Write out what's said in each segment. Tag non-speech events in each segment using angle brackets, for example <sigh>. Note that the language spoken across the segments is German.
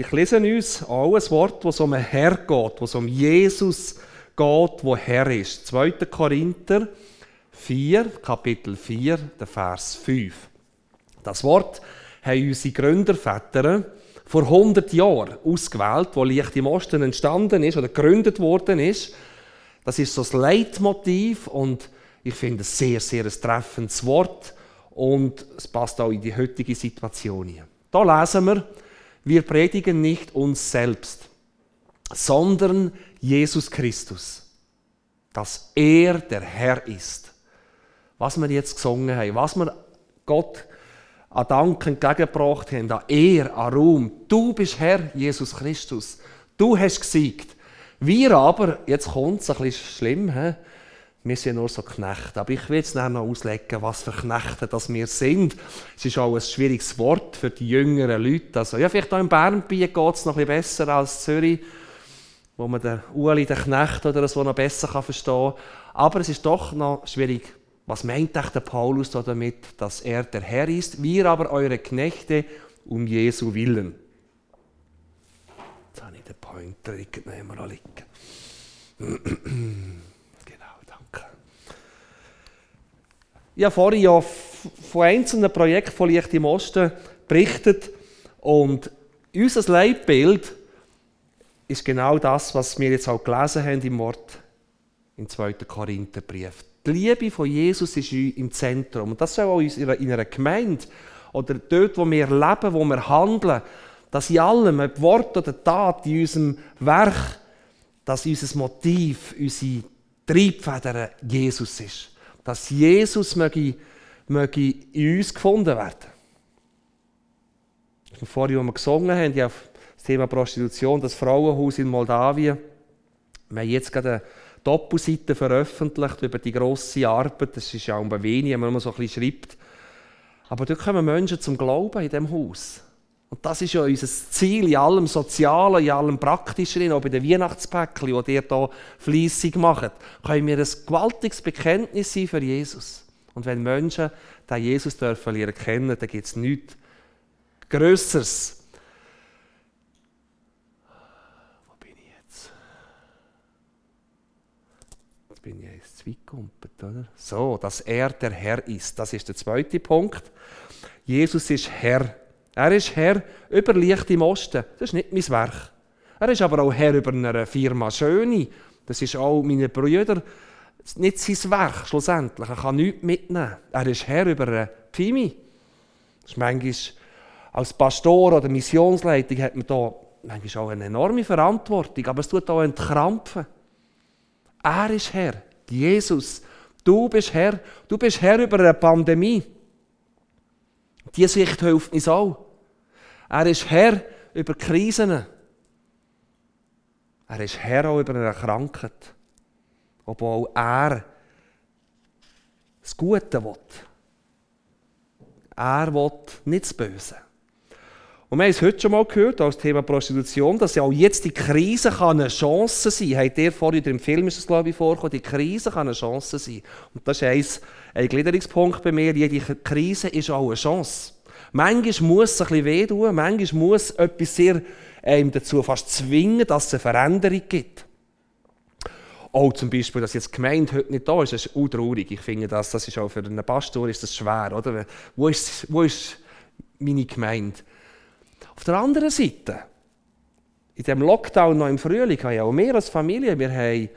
Ich lese uns ein Wort, wo es um einen Herr geht, wo es um Jesus geht, wo Herr ist. 2. Korinther 4, Kapitel 4, der Vers 5. Das Wort haben unsere Gründerväter vor 100 Jahren ausgewählt, wo Licht im Osten entstanden ist oder gegründet worden ist. Das ist so das Leitmotiv und ich finde es sehr, sehr ein treffendes Wort und es passt auch in die heutige Situation hier. Da lesen wir, wir predigen nicht uns selbst, sondern Jesus Christus, dass er der Herr ist. Was wir jetzt gesungen haben, was wir Gott an Dank entgegengebracht haben, an Ehr, an Ruhm. Du bist Herr, Jesus Christus. Du hast gesiegt. Wir aber, jetzt kommt es ein bisschen schlimm? Wir sind nur so Knechte. Aber ich will jetzt noch auslegen, was für Knechte das wir sind. Es ist auch ein schwieriges Wort für die jüngeren Leute. Also, ja, vielleicht auch in Bernbiet geht es noch ein bisschen besser als in Zürich, wo man den Uli, den Knecht oder so noch besser verstehen kann. Aber es ist doch noch schwierig. Was meint der Paulus da damit, dass er der Herr ist, wir aber eure Knechte um Jesu willen? Jetzt habe ich den Pointer irgendwo liegen. <clears throat> Ich habe vorhin ja von einzelnen Projekten von Licht im Osten berichtet und unser Leitbild ist genau das, was wir jetzt auch gelesen haben im Wort im 2. Korintherbrief. Die Liebe von Jesus ist im Zentrum und das soll auch in einer Gemeinde oder dort, wo wir leben, wo wir handeln, dass in allem, ob Wort oder Tat, in unserem Werk, dass unser Motiv, unsere Triebfeder Jesus ist dass Jesus möge, möge in uns gefunden werden. Vorhin, als wir gesungen haben, ja, das Thema Prostitution, das Frauenhaus in Moldawien. Wir haben jetzt gerade eine Doppelseite veröffentlicht über die grosse Arbeit. Das ist ja auch wenig, wenn man so ein bisschen schreibt. Aber dort kommen Menschen zum Glauben in diesem Haus. Und das ist ja unser Ziel in allem Sozialen, in allem Praktischen, auch bei den Weihnachtspäckchen, die ihr hier fleissig macht, können wir ein gewaltiges Bekenntnis sein für Jesus. Und wenn Menschen den Jesus dürfen lernen kennen, dann gibt es nichts Größeres. Wo bin ich jetzt? Jetzt bin ich jetzt zweitgumpet, oder? So, dass er der Herr ist. Das ist der zweite Punkt. Jesus ist Herr. Er ist Herr über Licht im Osten. Das ist nicht mein Werk. Er ist aber auch Herr über eine Firma Schöne. Das ist auch meine Brüder. Nicht sein Werk schlussendlich. Er kann nichts mitnehmen. Er ist Herr über eine Pfimi. Das ist manchmal als Pastor oder Missionsleitung hat man da manchmal auch eine enorme Verantwortung, aber es tut auch entkrampfen. Er ist Herr, Jesus. Du bist Herr. Du bist Herr über eine Pandemie. Diese Sicht hilft uns auch. Er ist Herr über Krisen. Er ist Herr auch über eine Krankheit. Obwohl er das Gute will. Er will nicht das Böse. Und wir haben es heute schon mal gehört, als Thema Prostitution, dass ja auch jetzt die Krise eine Chance sein kann. Habt ihr vorhin im Film ist das, glaube ich, vorgekommen, die Krise kann eine Chance sein. Und das ist ein Gliederungspunkt bei mir. Jede Krise ist auch eine Chance. Manchmal muss es ein bisschen wehtun, manchmal muss etwas sehr ähm, dazu fast zwingen, dass es eine Veränderung gibt. Auch zum Beispiel, dass jetzt die Gemeinde heute nicht da ist, das ist untraurig. Ich finde, das, das ist auch für einen Pastor ist das schwer. Oder? Wo, ist, wo ist meine Gemeinde? Auf der anderen Seite, in dem Lockdown noch im Frühling, haben auch wir als Familie, wir haben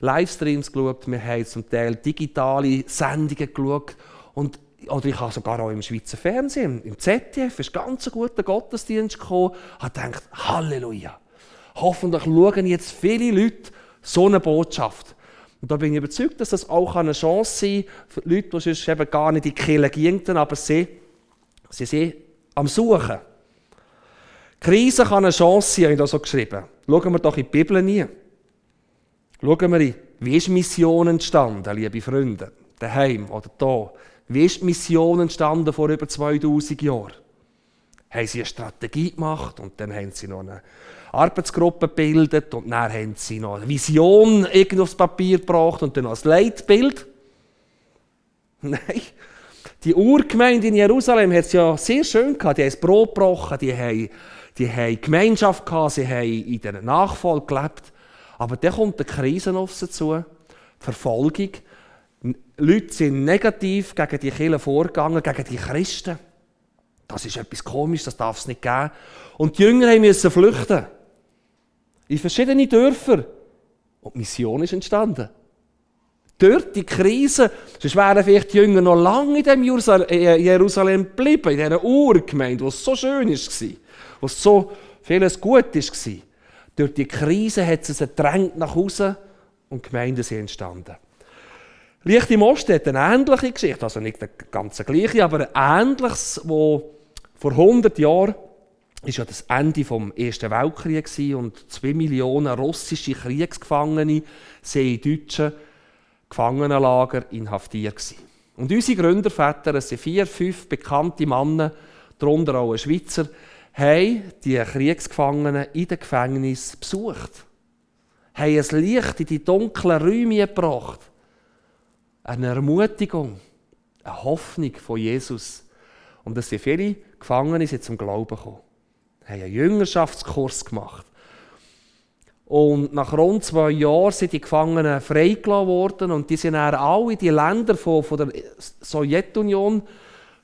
Livestreams geschaut, wir haben zum Teil digitale Sendungen geschaut und oder ich habe sogar auch im Schweizer Fernsehen, im ZDF, ist ganz ein guter Gottesdienst gekommen, habe gedacht, Halleluja. Hoffentlich schauen jetzt viele Leute so eine Botschaft. Und da bin ich überzeugt, dass das auch eine Chance sein kann für Leute, die sonst eben gar nicht in die Kirche gingen, aber sie, sie sind am Suchen. Krise kann eine Chance sein, habe ich da so geschrieben. Schauen wir doch in die Bibel nie. Schauen wir wie ist Mission entstanden, liebe Freunde, daheim oder da. Wie ist die Mission entstanden vor über 2000 Jahren? Haben sie eine Strategie gemacht und dann haben sie noch eine Arbeitsgruppe gebildet und dann haben sie noch eine Vision irgendwie aufs Papier gebracht und dann noch ein Leitbild. <laughs> Nein, Die Urgemeinde in Jerusalem hat es ja sehr schön gehabt. Die haben das Brot gebrochen, die haben, die haben Gemeinschaft gehabt, sie haben in der Nachfolge gelebt. Aber dann kommt eine Krise auf sie zu, die Verfolgung. Leute sind negativ gegen die Kirche vorgegangen, gegen die Christen. Das ist etwas komisch, das darf es nicht geben. Und die Jünger mussten flüchten. In verschiedene Dörfer. Und die Mission ist entstanden. Dort die Krise, sonst wären vielleicht die Jünger noch lange in dem äh, Jerusalem geblieben, in dieser Urgemeinde, wo es so schön war, wo es so vieles gut war. Durch die Krise hat es gedrängt nach Hause und die Gemeinden sind entstanden. Licht im Osten hat eine ähnliche Geschichte, also nicht eine ganz gleiche, aber ein ähnliches, wo vor 100 Jahren ist ja das Ende vom Ersten Weltkrieg und zwei Millionen russische Kriegsgefangene sind in deutschen Gefangenenlager inhaftiert. Und unsere Gründerväter, es sind vier, fünf bekannte Männer, darunter auch ein Schweizer, haben die Kriegsgefangenen in den Gefängnissen besucht. Haben ein Licht in die dunklen Räume gebracht. Eine Ermutigung, eine Hoffnung von Jesus. Und es sind viele Gefangene sind zum Glauben gekommen. Haben einen Jüngerschaftskurs gemacht. Und nach rund zwei Jahren sind die Gefangenen freigelassen worden und die sind dann alle in die Länder von, von der Sowjetunion,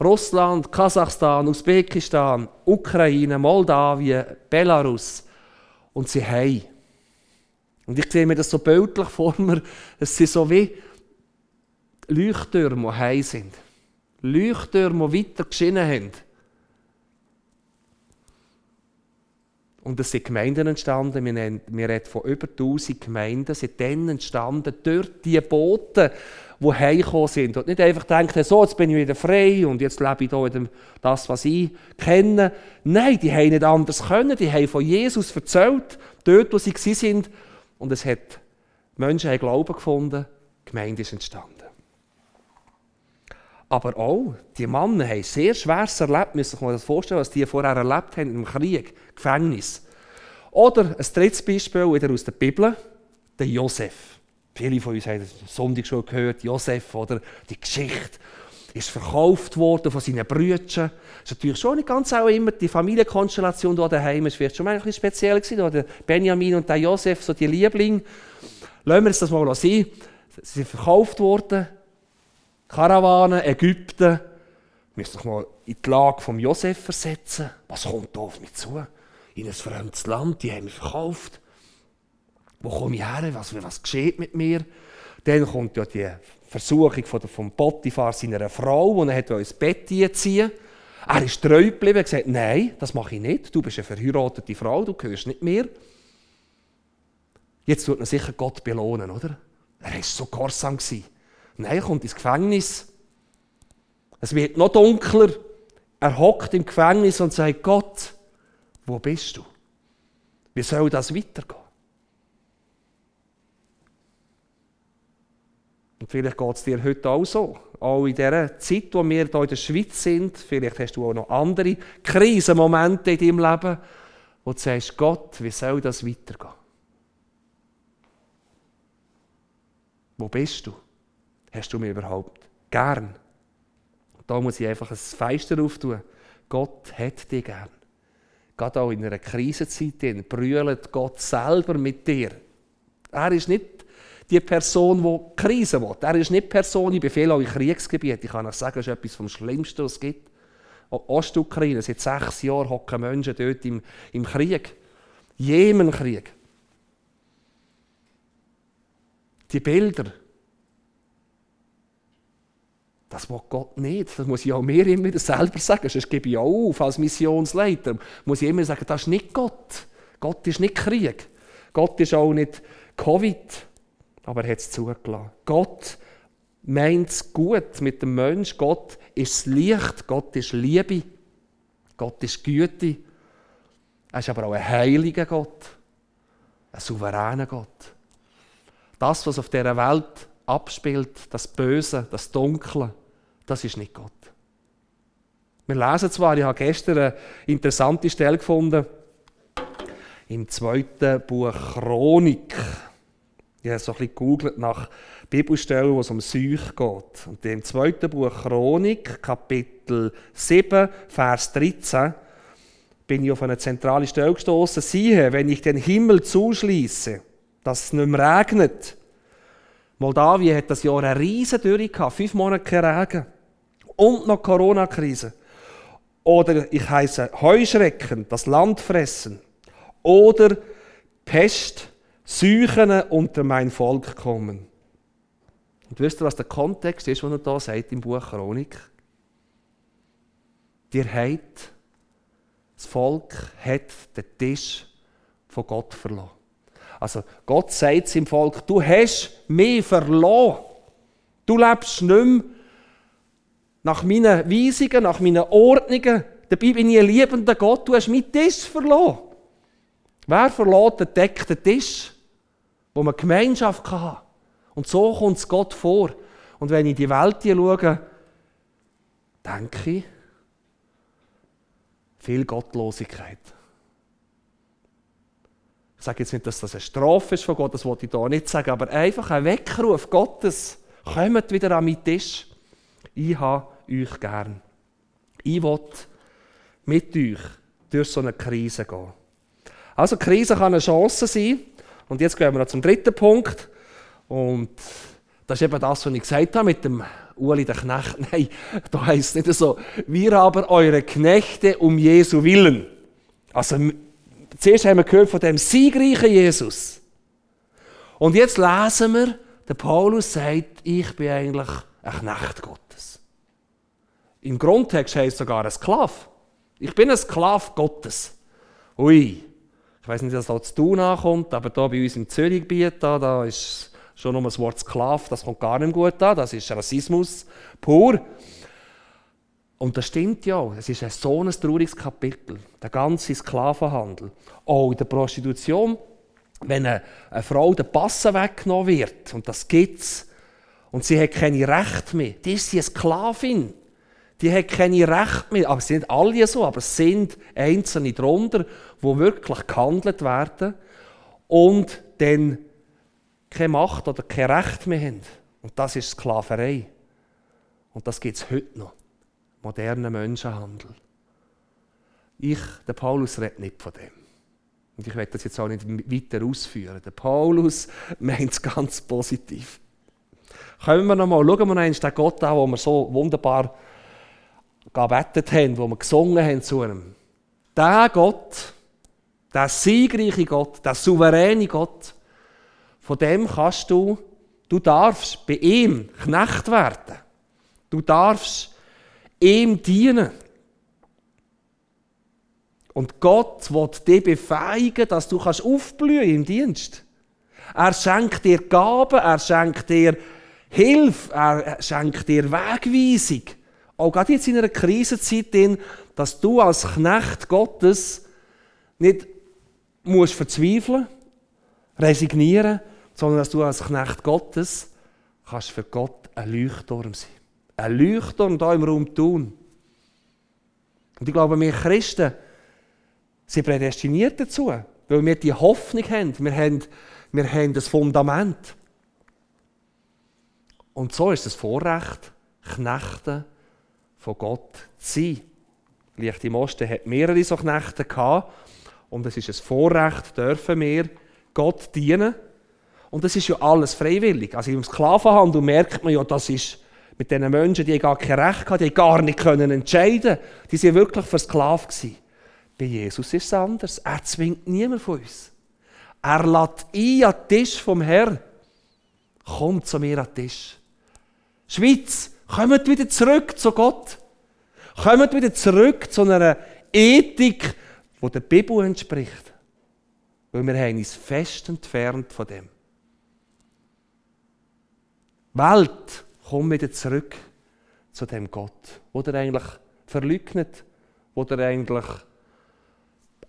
Russland, Kasachstan, Usbekistan, Ukraine, Moldawien, Belarus und sie haben. Und ich sehe mir das so bildlich vor mir, es sind so wie Leuchttürme, die heim sind. Leuchttürme, die weiter geschienen haben. Und es sind Gemeinden entstanden, wir, nennen, wir reden von über 1000 Gemeinden, sind dann entstanden durch die Boten, die heimgekommen sind. Und nicht einfach denken, so, jetzt bin ich wieder frei und jetzt lebe ich hier in das, was ich kenne. Nein, die haben nicht anders können, die haben von Jesus erzählt, dort, wo sie sind. Und es hat Menschen haben Glauben gefunden, die Gemeinde ist entstanden. Aber auch, die Männer haben sehr schweres erlebt, müssen sich das vorstellen, was die vorher erlebt haben im Krieg, Gefängnis. Oder ein drittes Beispiel wieder aus der Bibel, der Josef. Viele von uns haben Sonntag schon gehört, Josef, oder die Geschichte ist verkauft worden von seinen Brüdern. Das ist natürlich schon nicht ganz auch immer die Familienkonstellation hier daheim. Es wird schon ein bisschen speziell gewesen, der Benjamin und der Josef, so die Lieblinge. Lassen wir uns das mal sehen. Sie sind verkauft worden Karawane, Ägypten. Ich müsste sich mal in die Lage von Josef versetzen. Was kommt da auf mich zu? In ein fremdes Land, die haben mich verkauft. Wo komme ich her? Was, was geschieht mit mir? Dann kommt ja die Versuchung von, vom Potiphar seiner Frau, die er ins Bett ziehen Er ist treu geblieben und gesagt, nein, das mache ich nicht. Du bist eine verheiratete Frau, du gehörst nicht mehr. Jetzt wird man sicher Gott belohnen, oder? Er war so gehorsam. Nein, er kommt ins Gefängnis. Es wird noch dunkler. Er hockt im Gefängnis und sagt, Gott, wo bist du? Wie soll das weitergehen? Und vielleicht geht es dir heute auch so. Auch in dieser Zeit, wo wir hier in der Schweiz sind, vielleicht hast du auch noch andere Krisenmomente in deinem Leben, wo du sagst, Gott, wie soll das weitergehen? Wo bist du? Hast du mich überhaupt gern? Da muss ich einfach ein Feister auftun. Gott hat dich gern. Gerade auch in einer Krisenzeit brüllt Gott selber mit dir. Er ist nicht die Person, die Krise will. Er ist nicht die Person, ich befehle euch Kriegsgebiet. Ich kann euch sagen, das ist etwas vom Schlimmsten, was es gibt. Ostukraine, seit sechs Jahren hocken Menschen dort im, im Krieg. Jemenkrieg. Die Bilder, das will Gott nicht. Das muss ich auch mir immer wieder selber sagen. Sonst gebe ich auch auf als Missionsleiter. Muss ich immer sagen, das ist nicht Gott. Gott ist nicht Krieg. Gott ist auch nicht Covid. Aber er hat es zugelassen. Gott meint es gut mit dem Mensch. Gott ist Licht. Gott ist Liebe. Gott ist Güte. Er ist aber auch ein heiliger Gott. Ein souveräner Gott. Das, was auf dieser Welt abspielt, das Böse, das Dunkle, das ist nicht Gott. Wir lesen zwar, ich habe gestern eine interessante Stelle gefunden, im zweiten Buch Chronik. Ich habe so ein bisschen gegoogelt nach Bibelstellen, wo es um Seuch geht. Und im zweiten Buch Chronik, Kapitel 7, Vers 13, bin ich auf eine zentrale Stelle gestoßen. Siehe, wenn ich den Himmel zuschließe, dass es nicht mehr regnet. Moldawien hat das Jahr eine riesen Dürre gehabt, fünf Monate kein Regen. Und noch Corona-Krise. Oder ich heiße Heuschrecken, das Land fressen. Oder Pest, Seuchen unter mein Volk kommen. Und wisst ihr, was der Kontext ist, was er da sagt im Buch Chronik? Dir habt, das Volk hat den Tisch von Gott verloren. Also Gott sagt seinem Volk, du hast mich verloren. Du lebst nicht mehr nach meinen Weisungen, nach meinen Ordnungen. Dabei bin ich ein liebender Gott, du hast meinen Tisch verloren. Wer verlässt den deckten Tisch, wo man Gemeinschaft haben Und so kommt es Gott vor. Und wenn ich die Welt schaue, denke ich, viel Gottlosigkeit. Ich sage jetzt nicht, dass das eine Strafe ist von Gott, das wollte ich hier nicht sagen, aber einfach ein Weckruf Gottes. Kommt wieder an meinen Tisch. Ich habe euch gern. Ich will mit euch durch so eine Krise gehen. Also, Krise kann eine Chance sein. Und jetzt gehen wir noch zum dritten Punkt. Und das ist eben das, was ich gesagt habe mit dem Uli der Knecht. <laughs> Nein, da heißt es nicht so. Wir aber eure Knechte um Jesu willen. Also, zuerst haben wir gehört von dem siegreichen Jesus. Und jetzt lesen wir, der Paulus sagt, ich bin eigentlich ein Knecht Gottes. Im Grundtext heißt es sogar ein Sklav. Ich bin ein Sklav Gottes. Ui, ich weiß nicht, dass das zu tun ankommt, aber hier bei uns im Zürichgebiet, da, da ist schon nur das Wort Sklav, das kommt gar nicht gut an, das ist Rassismus pur. Und das stimmt ja, es ist ein so ein trauriges Kapitel, der ganze Sklavenhandel. Auch in der Prostitution, wenn eine, eine Frau der Passen weggenommen wird, und das gibt es, und sie hat keine Rechte mehr, die ist sie eine Sklavin die haben keine Rechte mehr. Aber es sind alle so, aber es sind Einzelne darunter, die wirklich gehandelt werden und dann keine Macht oder kein Recht mehr haben. Und das ist Sklaverei. Und das gibt es heute noch. Moderner Menschenhandel. Ich, der Paulus, redet nicht von dem. Und ich werde das jetzt auch nicht weiter ausführen. Der Paulus <laughs> meint es ganz positiv. Kommen wir nochmal, schauen wir noch den Gott an, den wir so wunderbar gebetet haben, wo wir gesungen haben zu ihm. Der Gott, der siegreiche Gott, der souveräne Gott, von dem kannst du, du darfst bei ihm Knecht werden. Du darfst ihm dienen. Und Gott wird dich befähigen, dass du kannst aufblühen im Dienst. Er schenkt dir Gaben, er schenkt dir Hilfe, er schenkt dir Wegweisung auch gerade jetzt in einer Krisenzeit, in, dass du als Knecht Gottes nicht musst verzweifeln, resignieren, sondern dass du als Knecht Gottes kannst für Gott ein Leuchtturm sein. Ein Leuchtturm hier im Raum tun. Und ich glaube, wir Christen sind prädestiniert dazu, weil wir die Hoffnung haben. Wir haben, wir haben das Fundament. Und so ist es Vorrecht, Knechte von Gott zu sein. Lichte Moste hat mehrere so Knechte gehabt und es ist ein Vorrecht, dürfen wir Gott dienen. Und das ist ja alles freiwillig. Also im Sklavenhandel merkt man ja, das ist mit diesen Menschen, die gar kein Recht hatten, die gar nicht können entscheiden Die waren wirklich versklavt. Bei Jesus ist es anders. Er zwingt niemand von uns. Er lädt ein an den Tisch vom Herrn. Kommt zu mir an den Tisch. Schweiz, Kommt wieder zurück zu Gott. Kommt wieder zurück zu einer Ethik, die der Bibel entspricht. Weil wir haben uns fest entfernt von dem. Welt, komm wieder zurück zu dem Gott, wo der eigentlich verleugnet, wo der eigentlich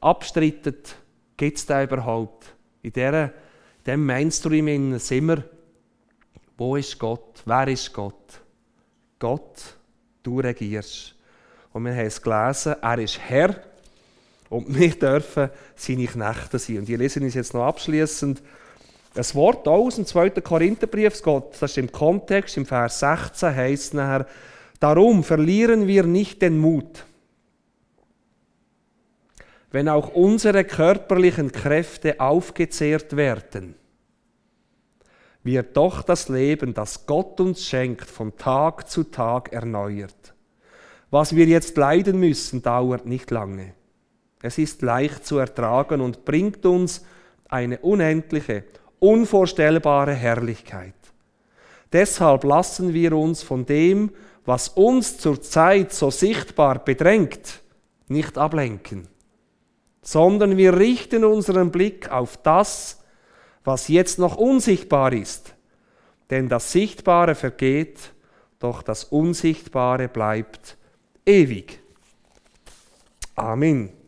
abstrittet, gibt es da überhaupt? In diesem Mainstream sind wir, wo ist Gott? Wer ist Gott? Gott, du regierst. Und wir haben es gelesen, er ist Herr und wir dürfen seine Knechte sein. Und ich lese uns jetzt noch abschließend Ein Wort aus dem 2. Korintherbrief, das ist im Kontext, im Vers 16 heißt es nachher, darum verlieren wir nicht den Mut. Wenn auch unsere körperlichen Kräfte aufgezehrt werden, wird doch das Leben, das Gott uns schenkt, von Tag zu Tag erneuert. Was wir jetzt leiden müssen, dauert nicht lange. Es ist leicht zu ertragen und bringt uns eine unendliche, unvorstellbare Herrlichkeit. Deshalb lassen wir uns von dem, was uns zurzeit so sichtbar bedrängt, nicht ablenken, sondern wir richten unseren Blick auf das, was jetzt noch unsichtbar ist. Denn das Sichtbare vergeht, doch das Unsichtbare bleibt ewig. Amen.